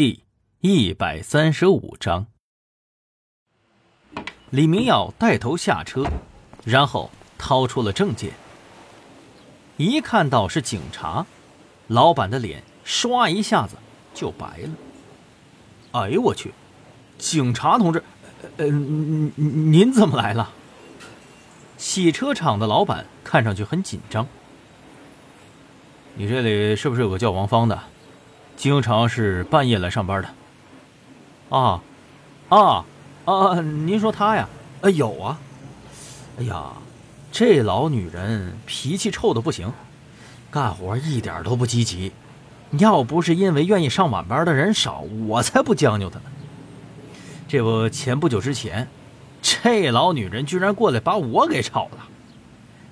第一百三十五章，李明耀带头下车，然后掏出了证件。一看到是警察，老板的脸唰一下子就白了。哎呦我去！警察同志，呃，您您怎么来了？洗车厂的老板看上去很紧张。你这里是不是有个叫王芳的？经常是半夜来上班的，啊，啊，啊！您说她呀？啊，有啊。哎呀，这老女人脾气臭的不行，干活一点都不积极。要不是因为愿意上晚班的人少，我才不将就她呢。这不，前不久之前，这老女人居然过来把我给炒了。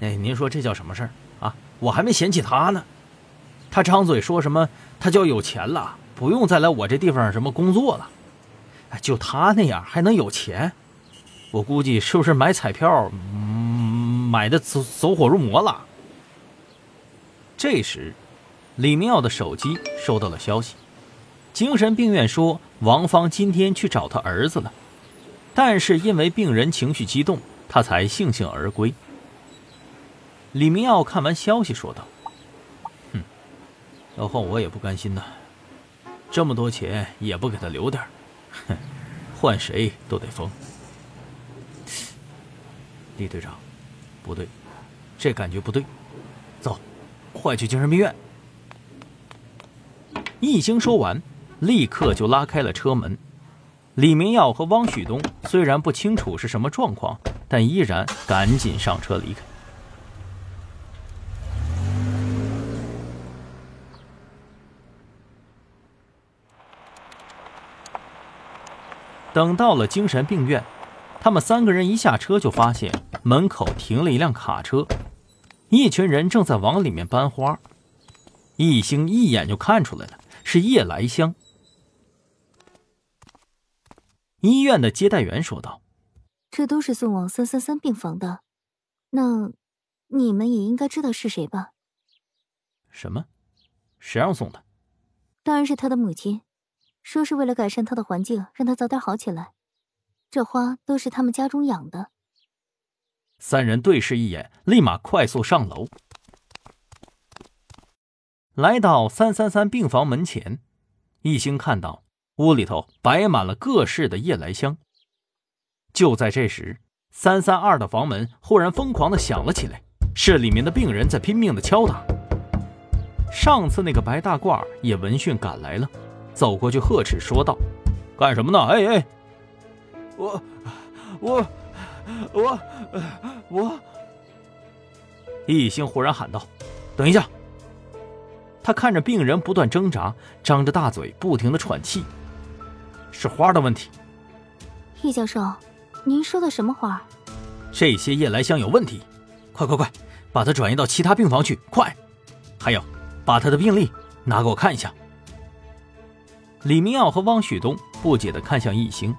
哎，您说这叫什么事儿啊？我还没嫌弃她呢。他张嘴说什么？他就有钱了，不用再来我这地方什么工作了。就他那样还能有钱？我估计是不是买彩票，买的走走火入魔了？这时，李明耀的手机收到了消息，精神病院说王芳今天去找他儿子了，但是因为病人情绪激动，他才悻悻而归。李明耀看完消息说道。要换我也不甘心呐，这么多钱也不给他留点哼，换谁都得疯。李队长，不对，这感觉不对，走，快去精神病院。一经说完，立刻就拉开了车门。李明耀和汪旭东虽然不清楚是什么状况，但依然赶紧上车离开。等到了精神病院，他们三个人一下车就发现门口停了一辆卡车，一群人正在往里面搬花。易星一眼就看出来了，是夜来香。医院的接待员说道：“这都是送往三三三病房的，那你们也应该知道是谁吧？”“什么？谁让送的？”“当然是他的母亲。”说是为了改善他的环境，让他早点好起来。这花都是他们家中养的。三人对视一眼，立马快速上楼，来到三三三病房门前。一兴看到屋里头摆满了各式的夜来香。就在这时，三三二的房门忽然疯狂的响了起来，是里面的病人在拼命的敲打。上次那个白大褂也闻讯赶来了。走过去呵斥说道：“干什么呢？哎哎，我我我我！”一兴忽然喊道：“等一下！”他看着病人不断挣扎，张着大嘴，不停的喘气，是花的问题。易教授，您说的什么花？这些夜来香有问题，快快快，把它转移到其他病房去！快，还有，把他的病历拿给我看一下。李明耀和汪旭东不解地看向易兴，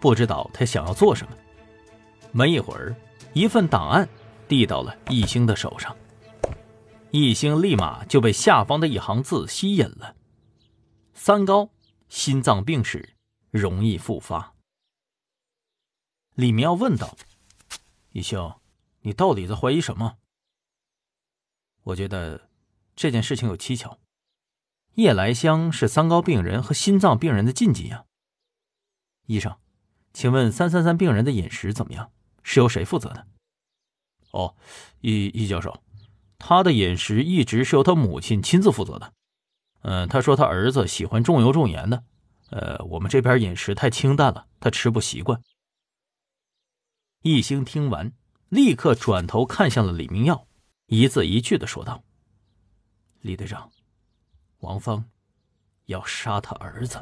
不知道他想要做什么。没一会儿，一份档案递到了易兴的手上，易兴立马就被下方的一行字吸引了：“三高，心脏病史，容易复发。”李明耀问道：“易兴，你到底在怀疑什么？”我觉得这件事情有蹊跷。夜来香是三高病人和心脏病人的禁忌呀。医生，请问三三三病人的饮食怎么样？是由谁负责的？哦，易易教授，他的饮食一直是由他母亲亲自负责的。嗯，他说他儿子喜欢重油重盐的。呃，我们这边饮食太清淡了，他吃不习惯。易兴听完，立刻转头看向了李明耀，一字一句的说道：“李队长。”王芳要杀他儿子。